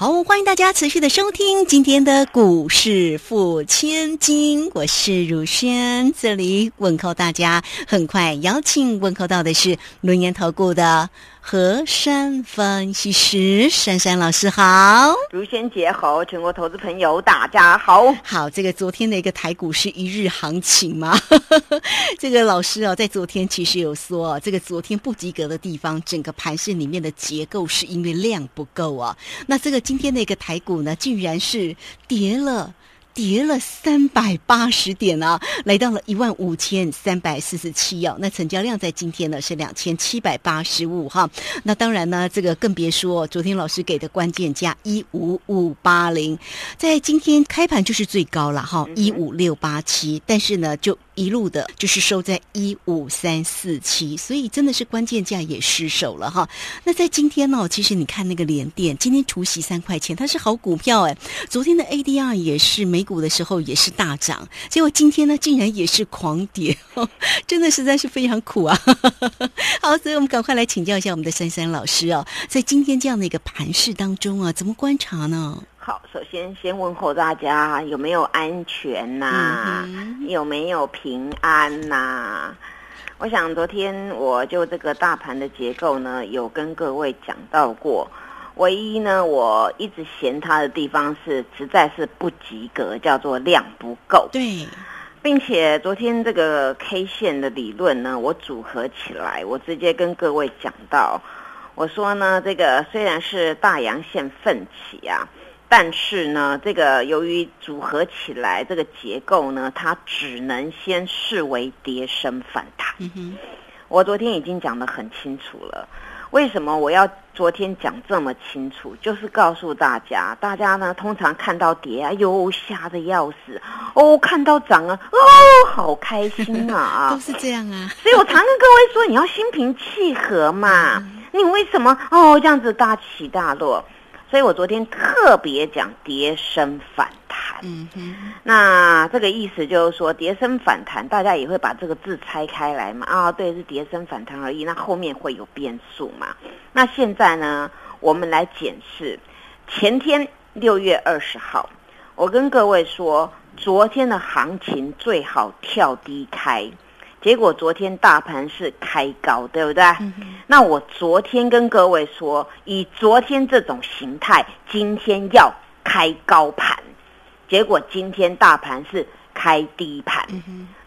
好，欢迎大家持续的收听今天的股市付千金，我是如轩，这里问候大家。很快邀请问候到的是轮研投顾的何山分析师珊珊老师，好，如轩姐好，全国投资朋友大家好。好，这个昨天的一个台股是一日行情吗？这个老师哦，在昨天其实有说，这个昨天不及格的地方，整个盘市里面的结构是因为量不够啊。那这个今天的一个台股呢，竟然是跌了。跌了三百八十点啊，来到了一万五千三百四十七哦。那成交量在今天呢是两千七百八十五哈。那当然呢，这个更别说昨天老师给的关键价一五五八零，在今天开盘就是最高了哈，一五六八七。但是呢，就一路的就是收在一五三四七，所以真的是关键价也失守了哈。那在今天呢，其实你看那个联电，今天除息三块钱，它是好股票哎。昨天的 ADR 也是美股的时候也是大涨，结果今天呢竟然也是狂跌，真的实在是非常苦啊。好，所以我们赶快来请教一下我们的珊珊老师哦，在今天这样的一个盘势当中啊，怎么观察呢？好，首先先问候大家有没有安全呐？有没有平安呐？我想昨天我就这个大盘的结构呢，有跟各位讲到过。唯一呢，我一直嫌它的地方是实在是不及格，叫做量不够。对，并且昨天这个 K 线的理论呢，我组合起来，我直接跟各位讲到，我说呢，这个虽然是大阳线奋起啊。但是呢，这个由于组合起来这个结构呢，它只能先视为跌升反弹。我昨天已经讲得很清楚了，为什么我要昨天讲这么清楚？就是告诉大家，大家呢通常看到跌啊，哟吓得要死哦，看到涨啊，哦好开心啊，都是这样啊。所以我常跟各位说，你要心平气和嘛。你为什么哦这样子大起大落？所以我昨天特别讲跌升反弹，嗯哼，那这个意思就是说跌升反弹，大家也会把这个字拆开来嘛，啊，对，是跌升反弹而已，那后面会有变数嘛？那现在呢，我们来检视前天六月二十号，我跟各位说，昨天的行情最好跳低开。结果昨天大盘是开高，对不对？那我昨天跟各位说，以昨天这种形态，今天要开高盘。结果今天大盘是开低盘，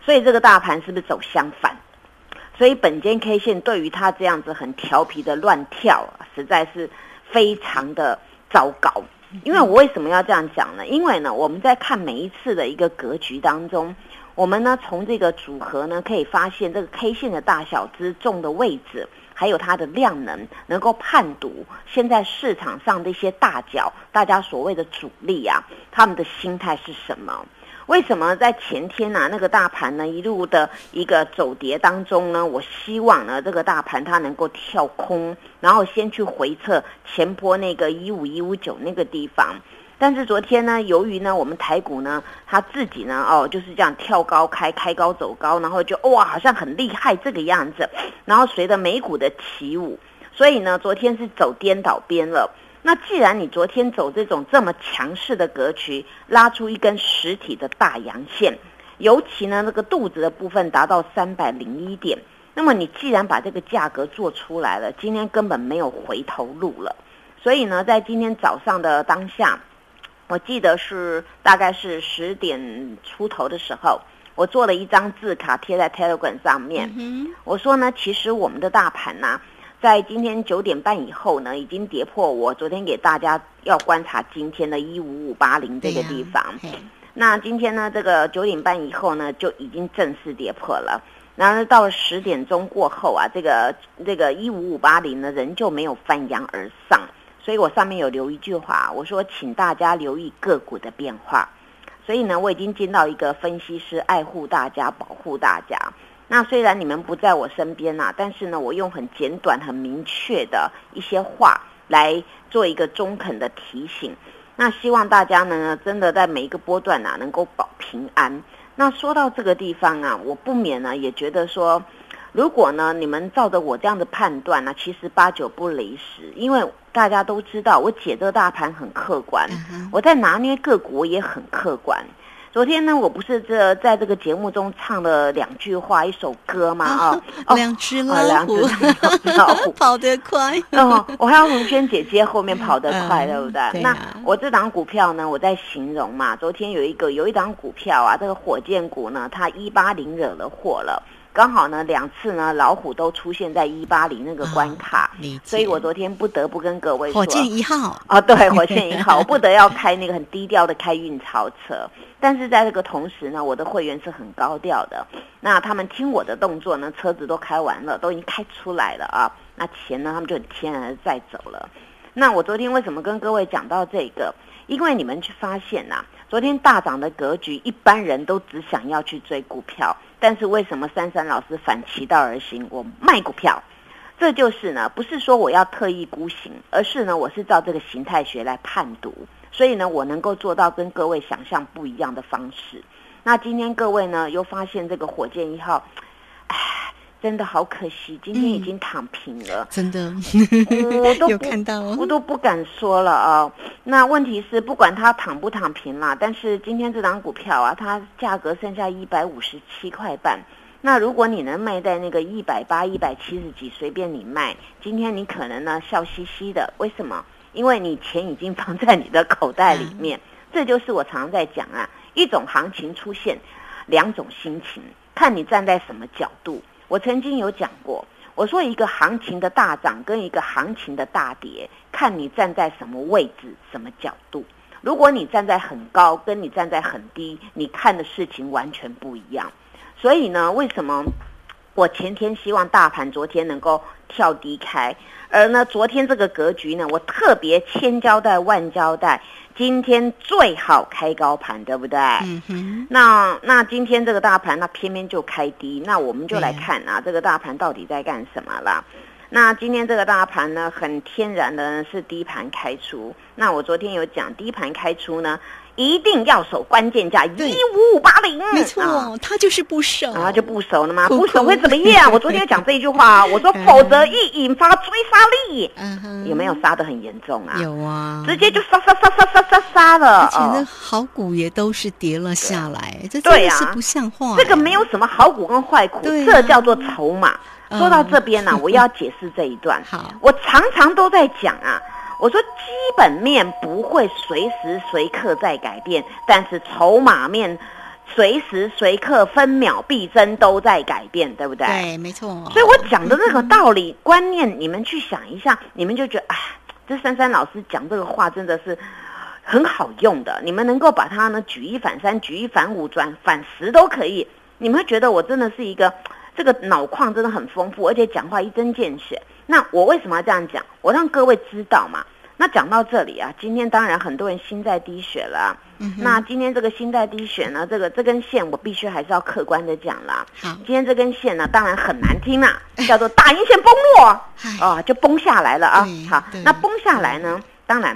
所以这个大盘是不是走相反？所以本间 K 线对于它这样子很调皮的乱跳，实在是非常的糟糕。因为我为什么要这样讲呢？因为呢，我们在看每一次的一个格局当中。我们呢，从这个组合呢，可以发现这个 K 线的大小、之重的位置，还有它的量能，能够判读现在市场上的一些大脚，大家所谓的主力啊，他们的心态是什么？为什么在前天呢，那个大盘呢一路的一个走跌当中呢？我希望呢，这个大盘它能够跳空，然后先去回测前波那个一五一五九那个地方。但是昨天呢，由于呢，我们台股呢，它自己呢，哦，就是这样跳高开，开高走高，然后就哇，好像很厉害这个样子。然后随着美股的起舞，所以呢，昨天是走颠倒边了。那既然你昨天走这种这么强势的格局，拉出一根实体的大阳线，尤其呢，那个肚子的部分达到三百零一点，那么你既然把这个价格做出来了，今天根本没有回头路了。所以呢，在今天早上的当下。我记得是大概是十点出头的时候，我做了一张字卡贴在 Telegram 上面。我说呢，其实我们的大盘呢，在今天九点半以后呢，已经跌破我昨天给大家要观察今天的一五五八零这个地方。那今天呢，这个九点半以后呢，就已经正式跌破了。然后到了十点钟过后啊，这个这个一五五八零呢，仍旧没有翻扬而上。所以我上面有留一句话，我说请大家留意个股的变化。所以呢，我已经见到一个分析师爱护大家、保护大家。那虽然你们不在我身边呐，但是呢，我用很简短、很明确的一些话来做一个中肯的提醒。那希望大家呢，真的在每一个波段呐，能够保平安。那说到这个地方啊，我不免呢也觉得说，如果呢你们照着我这样的判断呢，其实八九不离十，因为大家都知道我解这个大盘很客观，我在拿捏个股也很客观。昨天呢，我不是这在这个节目中唱了两句话，一首歌吗？啊，两只老虎，两只老虎 跑得快。哦，我还要红轩姐姐后面跑得快，对不对？那我这档股票呢，我在形容嘛。昨天有一个有一档股票啊，这个火箭股呢，它一八零惹了祸了。刚好呢，两次呢，老虎都出现在一八零那个关卡，所以我昨天不得不跟各位说，火箭一号啊，对，火箭一号，我不得要开那个很低调的开运钞车。但是在这个同时呢，我的会员是很高调的，那他们听我的动作呢，车子都开完了，都已经开出来了啊，那钱呢，他们就很天然的再走了。那我昨天为什么跟各位讲到这个？因为你们去发现呐，昨天大涨的格局，一般人都只想要去追股票。但是为什么珊珊老师反其道而行？我卖股票，这就是呢，不是说我要特意孤行，而是呢，我是照这个形态学来判读，所以呢，我能够做到跟各位想象不一样的方式。那今天各位呢，又发现这个火箭一号，真的好可惜，今天已经躺平了。真的，我都 有看到，我都不敢说了啊。那问题是，不管它躺不躺平啦，但是今天这档股票啊，它价格剩下一百五十七块半。那如果你能卖在那个一百八、一百七十几，随便你卖。今天你可能呢笑嘻嘻的，为什么？因为你钱已经放在你的口袋里面。这就是我常常在讲啊，一种行情出现，两种心情，看你站在什么角度。我曾经有讲过，我说一个行情的大涨跟一个行情的大跌，看你站在什么位置、什么角度。如果你站在很高，跟你站在很低，你看的事情完全不一样。所以呢，为什么我前天希望大盘昨天能够跳低开，而呢昨天这个格局呢，我特别千交代万交代。今天最好开高盘，对不对？嗯哼。那那今天这个大盘，那偏偏就开低，那我们就来看啊，这个大盘到底在干什么啦？那今天这个大盘呢，很天然的是低盘开出。那我昨天有讲，低盘开出呢。一定要守关键价一五五八零，没错，他就是不守，啊就不守了吗？不守会怎么样？我昨天讲这一句话，我说否则易引发追杀力，嗯哼，有没有杀的很严重啊？有啊，直接就杀杀杀杀杀杀杀了，而且那好股也都是跌了下来，这真的是不像话。这个没有什么好股跟坏股，这叫做筹码。说到这边呢，我要解释这一段。好，我常常都在讲啊。我说基本面不会随时随刻在改变，但是筹码面随时随刻分秒必争都在改变，对不对？对，没错。所以我讲的这个道理观念，你们去想一下，你们就觉得哎，这珊珊老师讲这个话真的是很好用的。你们能够把它呢举一反三、举一反五、转反十都可以，你们会觉得我真的是一个这个脑矿真的很丰富，而且讲话一针见血。那我为什么要这样讲？我让各位知道嘛。那讲到这里啊，今天当然很多人心在滴血了。那今天这个心在滴血呢，这个这根线我必须还是要客观的讲了。好，今天这根线呢，当然很难听啦，叫做大阴线崩落，哦，就崩下来了啊。好，那崩下来呢，当然，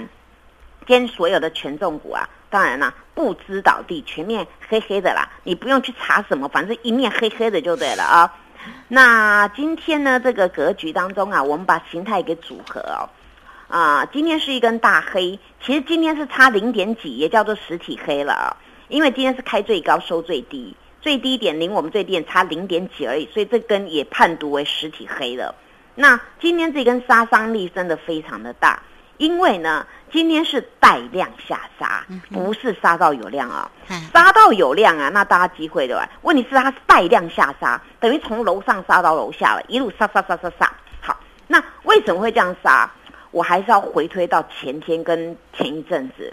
今天所有的权重股啊，当然啦，不知倒地，全面黑黑的啦，你不用去查什么，反正一面黑黑的就对了啊。那今天呢，这个格局当中啊，我们把形态给组合哦。啊，今天是一根大黑，其实今天是差零点几，也叫做实体黑了啊。因为今天是开最高收最低，最低点零我们最低点差零点几而已，所以这根也判读为实体黑了。那今天这根杀伤力真的非常的大，因为呢，今天是带量下杀，不是杀到有量啊。杀到有量啊，那大家机会对吧？问题是它带量下杀，等于从楼上杀到楼下了，一路杀杀杀杀杀。好，那为什么会这样杀？我还是要回推到前天跟前一阵子，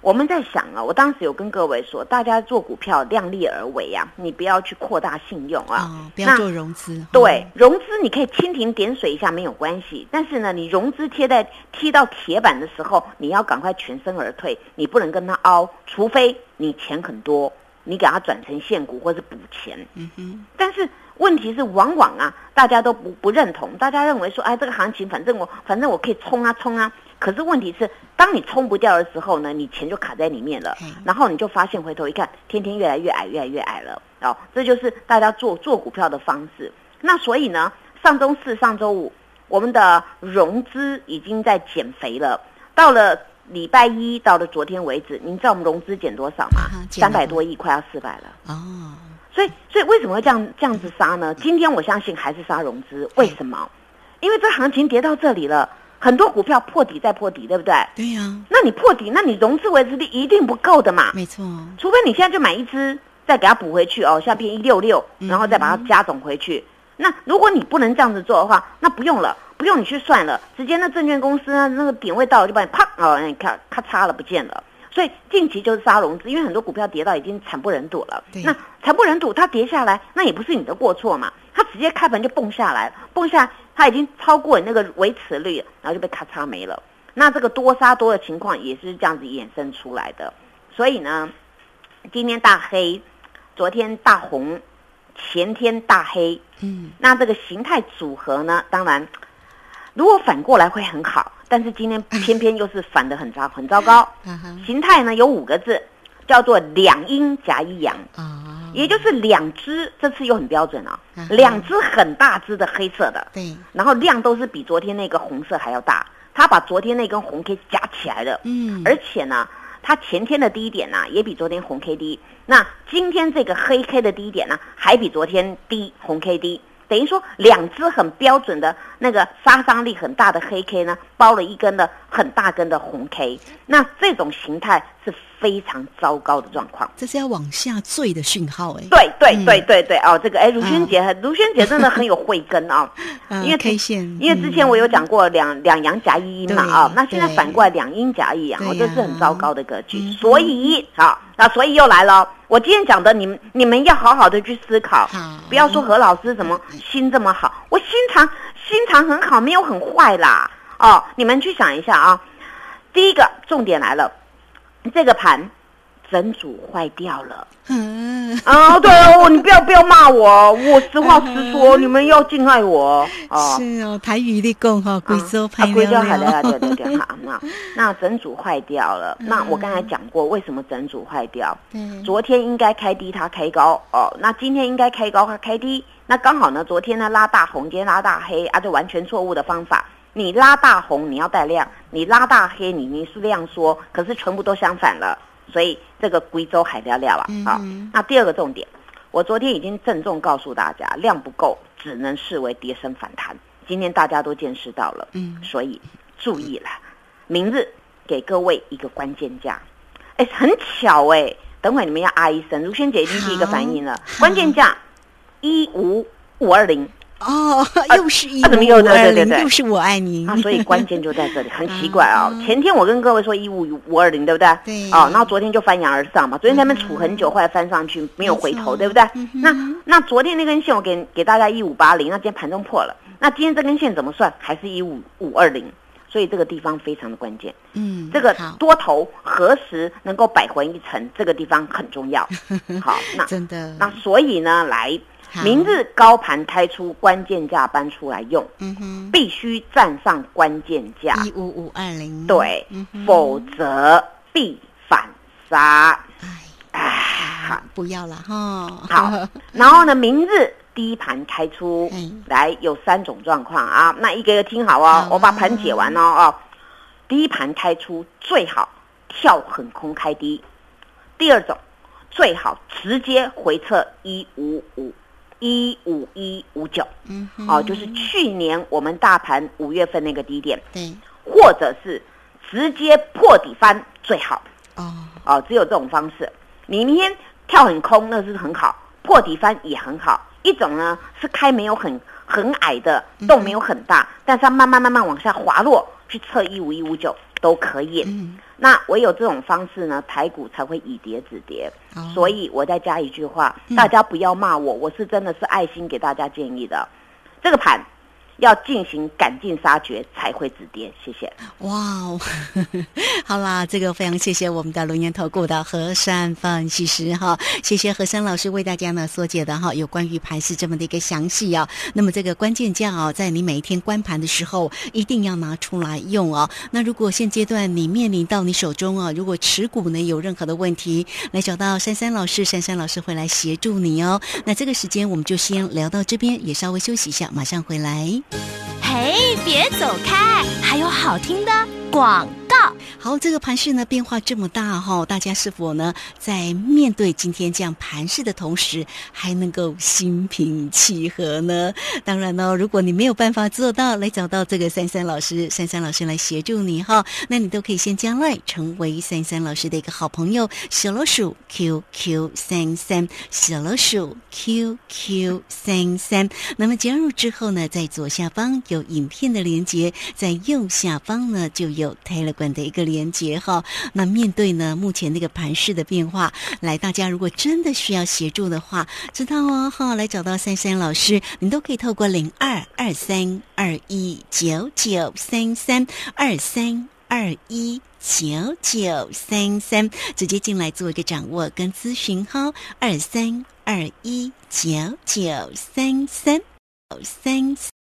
我们在想啊，我当时有跟各位说，大家做股票量力而为啊，你不要去扩大信用啊，不要做融资。对，融资你可以蜻蜓点水一下没有关系，但是呢，你融资贴在踢到铁板的时候，你要赶快全身而退，你不能跟他凹，除非你钱很多，你给他转成现股或是补钱。嗯哼，但是。问题是往往啊，大家都不不认同，大家认为说，哎，这个行情反正我反正我可以冲啊冲啊。可是问题是，当你冲不掉的时候呢，你钱就卡在里面了，然后你就发现回头一看，天天越来越矮，越来越矮了。哦，这就是大家做做股票的方式。那所以呢，上周四、上周五，我们的融资已经在减肥了。到了礼拜一，到了昨天为止，您知道我们融资减多少吗？三百多亿，快要四百了。哦。所以，所以为什么会这样这样子杀呢？今天我相信还是杀融资。为什么？因为这行情跌到这里了，很多股票破底再破底，对不对？对呀。那你破底，那你融资维持率一定不够的嘛。没错。除非你现在就买一只，再给它补回去哦，像变一六六，然后再把它加总回去。那如果你不能这样子做的话，那不用了，不用你去算了，直接那证券公司啊，那个点位到了就把你啪哦，你看咔嚓了不见了。所以近期就是杀融资，因为很多股票跌到已经惨不忍睹了。那惨不忍睹，它跌下来，那也不是你的过错嘛。它直接开盘就蹦下来，蹦下来，它已经超过你那个维持率，然后就被咔嚓没了。那这个多杀多的情况也是这样子衍生出来的。所以呢，今天大黑，昨天大红，前天大黑。嗯，那这个形态组合呢，当然，如果反过来会很好。但是今天偏偏又是反的很糟很糟糕，形态呢有五个字，叫做两阴夹一阳。啊，也就是两只这次又很标准啊，两只很大只的黑色的，对，然后量都是比昨天那个红色还要大，它把昨天那根红 K 夹起来了，嗯，而且呢，它前天的低点呢也比昨天红 K 低，那今天这个黑 K 的低点呢还比昨天低，红 K 低。等于说，两只很标准的那个杀伤力很大的黑 K 呢，包了一根的很大根的红 K，那这种形态是非常糟糕的状况。这是要往下坠的讯号哎。对对对对对哦，这个哎，卢萱姐，卢萱姐真的很有慧根啊。因为 K 线，因为之前我有讲过两两阳夹一阴嘛啊，那现在反过来两阴夹一阳，哦这是很糟糕的格局。所以好，那所以又来了。我今天讲的，你们你们要好好的去思考，不要说何老师怎么心这么好，我心肠心肠很好，没有很坏啦。哦，你们去想一下啊，第一个重点来了，这个盘。整组坏掉了，嗯啊，对哦，你不要不要骂我，我实话实说，你们要敬爱我哦。是哦，台语的讲哈，贵州拍贵州好的，对对对，好那那整组坏掉了，那我刚才讲过，为什么整组坏掉？嗯，昨天应该开低，它开高哦，那今天应该开高，它开低，那刚好呢，昨天呢拉大红，今天拉大黑，啊，就完全错误的方法。你拉大红，你要带量；你拉大黑，你你是量缩，可是全部都相反了。所以这个贵州海料料啊，好。那第二个重点，我昨天已经郑重告诉大家，量不够，只能视为跌升反弹。今天大家都见识到了，嗯，所以注意了，明日给各位一个关键价。哎，很巧哎，等会你们要啊一声，如萱姐已经第一个反应了，关键价一五五二零。哦，又是一五五二零，又是我爱你。啊，所以关键就在这里，很奇怪啊。前天我跟各位说一五五二零，对不对？对。哦，然后昨天就翻扬而上嘛。昨天他们杵很久，后来翻上去没有回头，对不对？那那昨天那根线我给给大家一五八零，那今天盘中破了。那今天这根线怎么算？还是一五五二零？所以这个地方非常的关键。嗯。这个多头何时能够百回一层？这个地方很重要。好，那真的。那所以呢，来。明日高盘开出关键价搬出来用，嗯哼，必须站上关键价。一五五二零，对，否则必反杀。哎，好，不要了哈。好，然后呢，明日低盘开出来有三种状况啊，那一个一个听好哦，我把盘解完哦哦。低盘开出最好跳很空开低，第二种最好直接回撤一五五。一五一五九，嗯，哦，就是去年我们大盘五月份那个低点，对，或者是直接破底翻最好，哦，哦，只有这种方式。你明天跳很空，那是很好；破底翻也很好。一种呢是开没有很很矮的洞，没有很大，但是它慢慢慢慢往下滑落，去测一五一五九都可以。那唯有这种方式呢，台股才会以跌止跌。所以我再加一句话，大家不要骂我，我是真的是爱心给大家建议的。这个盘要进行赶尽杀绝才会止跌。谢谢。哇哦，好啦，这个非常谢谢我们的龙岩投顾的何山分析师哈，谢谢何山老师为大家呢所解的哈，有关于盘势这么的一个详细啊。那么这个关键价哦，在你每一天关盘的时候，一定要拿出来用哦。那如果现阶段你面临到你手中啊，如果持股呢有任何的问题，来找到珊珊老师，珊珊老师会来协助你哦。那这个时间我们就先聊到这边，也稍微休息一下，马上回来。嘿，别走开，还有好听的广。好，这个盘势呢变化这么大哈，大家是否呢在面对今天这样盘势的同时，还能够心平气和呢？当然呢，如果你没有办法做到，来找到这个珊珊老师，珊珊老师来协助你哈，那你都可以先加来成为珊珊老师的一个好朋友，小老鼠 QQ 三三，小老鼠 QQ 三三。那么加入之后呢，在左下方有影片的连接，在右下方呢就有 Telegram。本的一个连接哈，那面对呢目前那个盘势的变化，来大家如果真的需要协助的话，知道哦哈，来找到珊珊老师，你都可以透过零二二三二一九九三三二三二一九九三三直接进来做一个掌握跟咨询哈，二三二一九九三三三。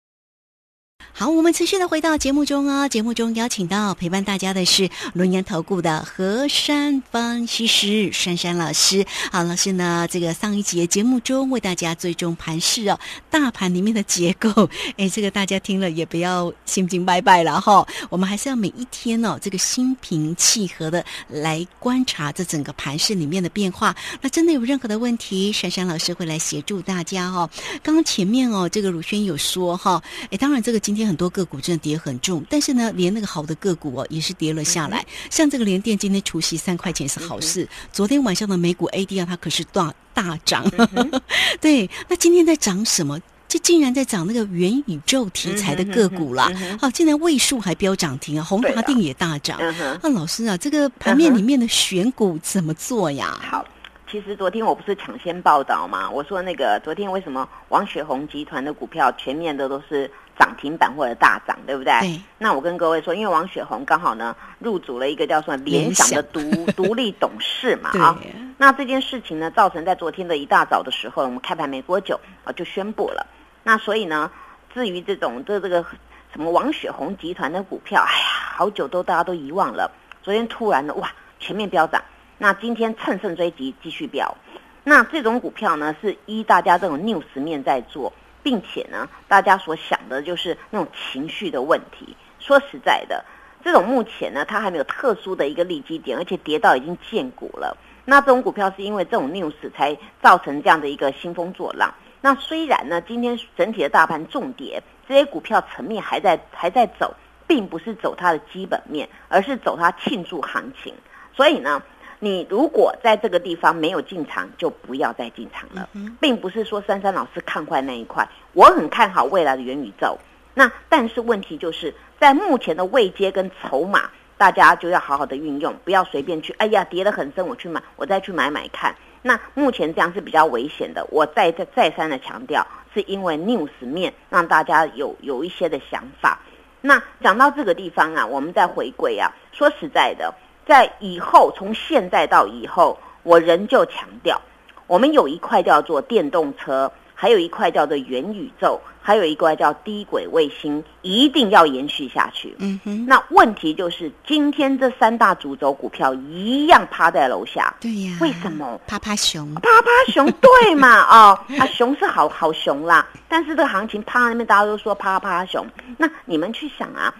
好，我们持续的回到节目中哦。节目中邀请到陪伴大家的是轮岩投顾的何山分析师珊珊老师。好，老师呢，这个上一节节目中为大家追踪盘势哦，大盘里面的结构，哎，这个大家听了也不要心惊拜拜了哈。我们还是要每一天哦，这个心平气和的来观察这整个盘势里面的变化。那真的有任何的问题，珊珊老师会来协助大家哦。刚刚前面哦，这个鲁轩有说哈，哎，当然这个今天。很多个股真的跌很重，但是呢，连那个好的个股哦，也是跌了下来。像这个联电今天除夕三块钱是好事，昨天晚上的美股 ADR 它可是大大涨。对，那今天在涨什么？这竟然在涨那个元宇宙题材的个股啦！好，竟然位数还飙涨停啊，宏达定也大涨。那老师啊，这个盘面里面的选股怎么做呀？好。其实昨天我不是抢先报道嘛？我说那个昨天为什么王雪红集团的股票全面的都是涨停板或者大涨，对不对？那我跟各位说，因为王雪红刚好呢入主了一个叫做联想的独 独立董事嘛啊。那这件事情呢，造成在昨天的一大早的时候，我们开盘没多久啊就宣布了。那所以呢，至于这种这这个什么王雪红集团的股票，哎呀，好久都大家都遗忘了。昨天突然的哇，全面飙涨。那今天乘胜追击，继续飙。那这种股票呢，是依大家这种 news 面在做，并且呢，大家所想的就是那种情绪的问题。说实在的，这种目前呢，它还没有特殊的一个利基点，而且跌到已经见股了。那这种股票是因为这种 news 才造成这样的一个兴风作浪。那虽然呢，今天整体的大盘重跌，这些股票层面还在还在走，并不是走它的基本面，而是走它庆祝行情。所以呢。你如果在这个地方没有进场，就不要再进场了，并不是说珊珊老师看坏那一块，我很看好未来的元宇宙。那但是问题就是在目前的位阶跟筹码，大家就要好好的运用，不要随便去。哎呀，跌得很深，我去买，我再去买买看。那目前这样是比较危险的。我再再再三的强调，是因为 news 面让大家有有一些的想法。那讲到这个地方啊，我们再回归啊，说实在的。在以后，从现在到以后，我仍旧强调，我们有一块叫做电动车，还有一块叫做元宇宙，还有一块叫低轨卫星，一定要延续下去。嗯哼。那问题就是，今天这三大主轴股票一样趴在楼下。对呀。为什么？趴趴熊。趴趴熊，对嘛？哦，啊，熊是好好熊啦，但是这个行情趴那边，大家都说趴趴熊。那你们去想啊，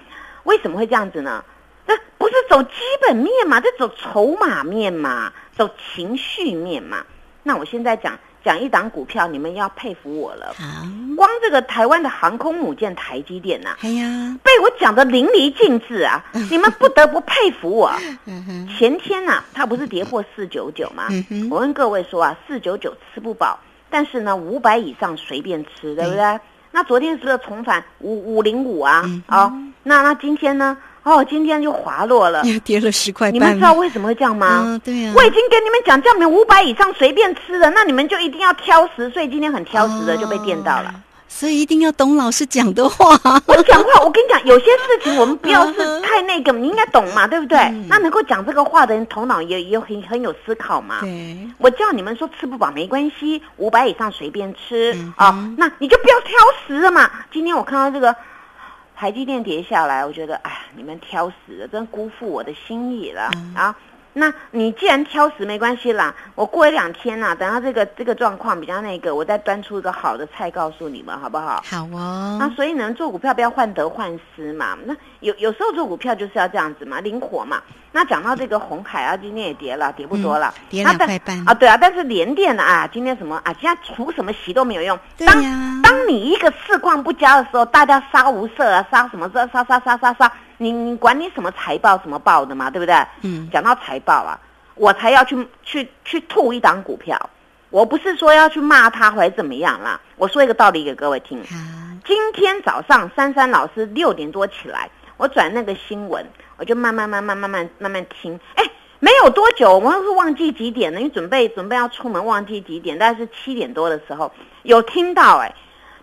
为什么会这样子呢？这不是走基本面嘛？这走筹码面嘛？走情绪面嘛？那我现在讲讲一档股票，你们要佩服我了。光这个台湾的航空母舰台积电呐，哎呀，被我讲的淋漓尽致啊！你们不得不佩服我。前天呐，它不是跌破四九九吗？我跟各位说啊，四九九吃不饱，但是呢，五百以上随便吃，对不对？那昨天是不是重返五五零五啊？哦，那那今天呢？哦，今天就滑落了，跌了十块。你们知道为什么会这样吗？嗯，对呀。我已经跟你们讲，叫你们五百以上随便吃的，那你们就一定要挑食，所以今天很挑食的就被电到了。所以一定要懂老师讲的话。我讲话，我跟你讲，有些事情我们不要 是太那个，你应该懂嘛，对不对？那能够讲这个话的人，头脑也也很很有思考嘛。对，我叫你们说吃不饱没关系，五百以上随便吃啊，那你就不要挑食了嘛。今天我看到这个台积电跌下来，我觉得哎，你们挑食了，真辜负我的心意了啊。那你既然挑食没关系啦，我过一两天呐，等到这个这个状况比较那个，我再端出一个好的菜告诉你们，好不好？好哦。那所以呢，做股票不要患得患失嘛。那有有时候做股票就是要这样子嘛，灵活嘛。那讲到这个红海啊，今天也跌了，跌不多了，跌两块半啊。对啊，但是连电啊，今天什么啊？今天除什么席都没有用。对呀。当你一个市况不佳的时候，大家杀无赦啊，杀什么杀杀杀杀杀杀。你你管你什么财报什么报的嘛，对不对？嗯。讲到财报啊，我才要去去去吐一档股票，我不是说要去骂他或者怎么样啦。我说一个道理给各位听。今天早上珊珊老师六点多起来，我转那个新闻，我就慢慢慢慢慢慢慢慢听。哎，没有多久，我是忘记几点了，因为准备准备要出门，忘记几点，大概是七点多的时候有听到哎。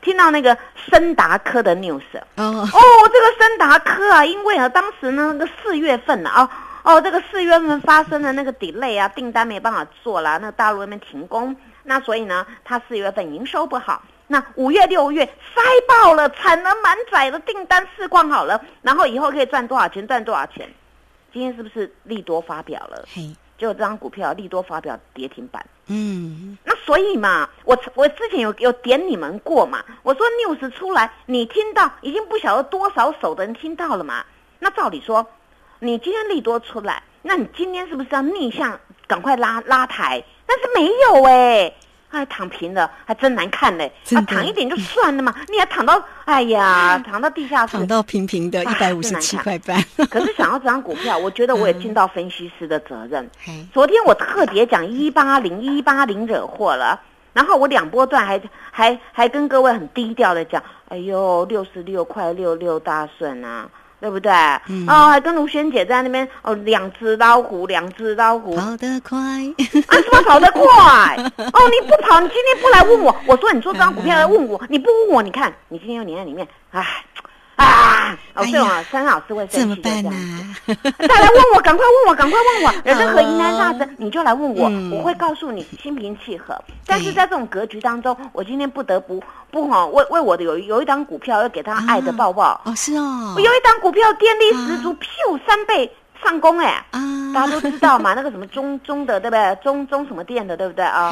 听到那个森达科的 news 哦哦，这个森达科啊，因为啊，当时呢，那个四月份啊，哦，这个四月份发生的那个 delay 啊，订单没办法做了，那大陆那边停工，那所以呢，他四月份营收不好，那五月六月塞爆了，产能满载的订单释放好了，然后以后可以赚多少钱赚多少钱，今天是不是利多发表了？嘿。就这张股票利多发表跌停板，嗯，那所以嘛，我我之前有有点你们过嘛，我说 news 出来，你听到已经不晓得多少手的人听到了嘛，那照理说，你今天利多出来，那你今天是不是要逆向赶快拉拉抬？但是没有哎。还躺平了，还真难看嘞！啊，躺一点就算了嘛，你还躺到，哎呀，躺到地下室，躺到平平的一百五十七块半。可是想要这张股票，我觉得我也尽到分析师的责任。昨天我特别讲一八零一八零惹祸了，然后我两波段还还还跟各位很低调的讲，哎呦，六十六块六六大顺啊。对不对？哦，还跟卢萱姐在那边哦，两只老虎，两只老虎跑得快，啊，什么跑得快？哦，你不跑，你今天不来问我，我说你做这张股票来问我，你不问我，你看你今天又黏在里面，唉。啊！哦，对啊，三老师会生气的这样子。再来问我，赶快问我，赶快问我。有任何疑难杂症，你就来问我，我会告诉你，心平气和。但是在这种格局当中，我今天不得不不哈为为我的有有一张股票要给他爱的抱抱。哦，是哦。我有一张股票电力十足，咻三倍。上工哎啊，大家都知道嘛，那个什么中中的对不对？中中什么店的对不对啊？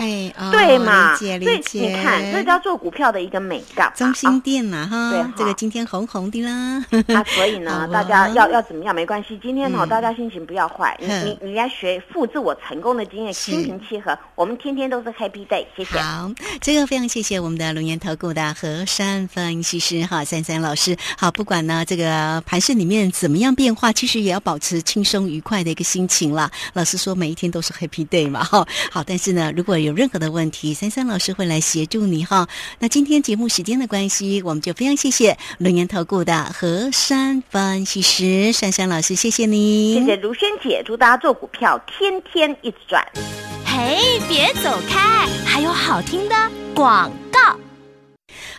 对嘛，所以你看，这叫做股票的一个美感。中心店嘛哈，对，这个今天红红的啦。啊，所以呢，大家要要怎么样没关系，今天哦，大家心情不要坏，你你你要学复制我成功的经验，心平气和，我们天天都是 happy day。谢谢。好，这个非常谢谢我们的龙岩投顾的和山分析师哈，三三老师。好，不管呢这个盘市里面怎么样变化，其实也要保持轻松愉快的一个心情啦。老师说每一天都是 Happy Day 嘛，哈。好，但是呢，如果有任何的问题，三三老师会来协助你哈。那今天节目时间的关系，我们就非常谢谢轮岩投顾的何山分析师珊珊老师，谢谢你，谢谢如萱姐，祝大家做股票天天一直赚。嘿，别走开，还有好听的广告。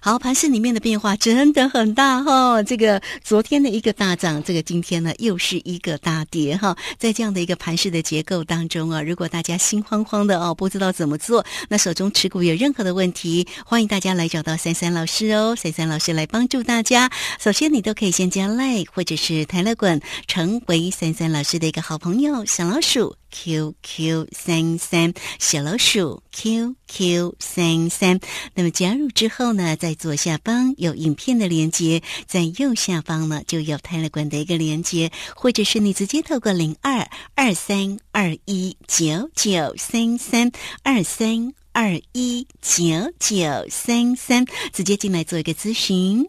好，盘市里面的变化真的很大哈。这个昨天的一个大涨，这个今天呢又是一个大跌哈。在这样的一个盘市的结构当中啊，如果大家心慌慌的哦，不知道怎么做，那手中持股有任何的问题，欢迎大家来找到三三老师哦，三三老师来帮助大家。首先，你都可以先加 Like 或者是台乐滚，成为三三老师的一个好朋友，小老鼠。QQ 三三小老鼠 QQ 三三，那么加入之后呢，在左下方有影片的连接，在右下方呢就有泰勒管的一个连接，或者是你直接透过零二二三二一九九三三二三二一九九三三，直接进来做一个咨询。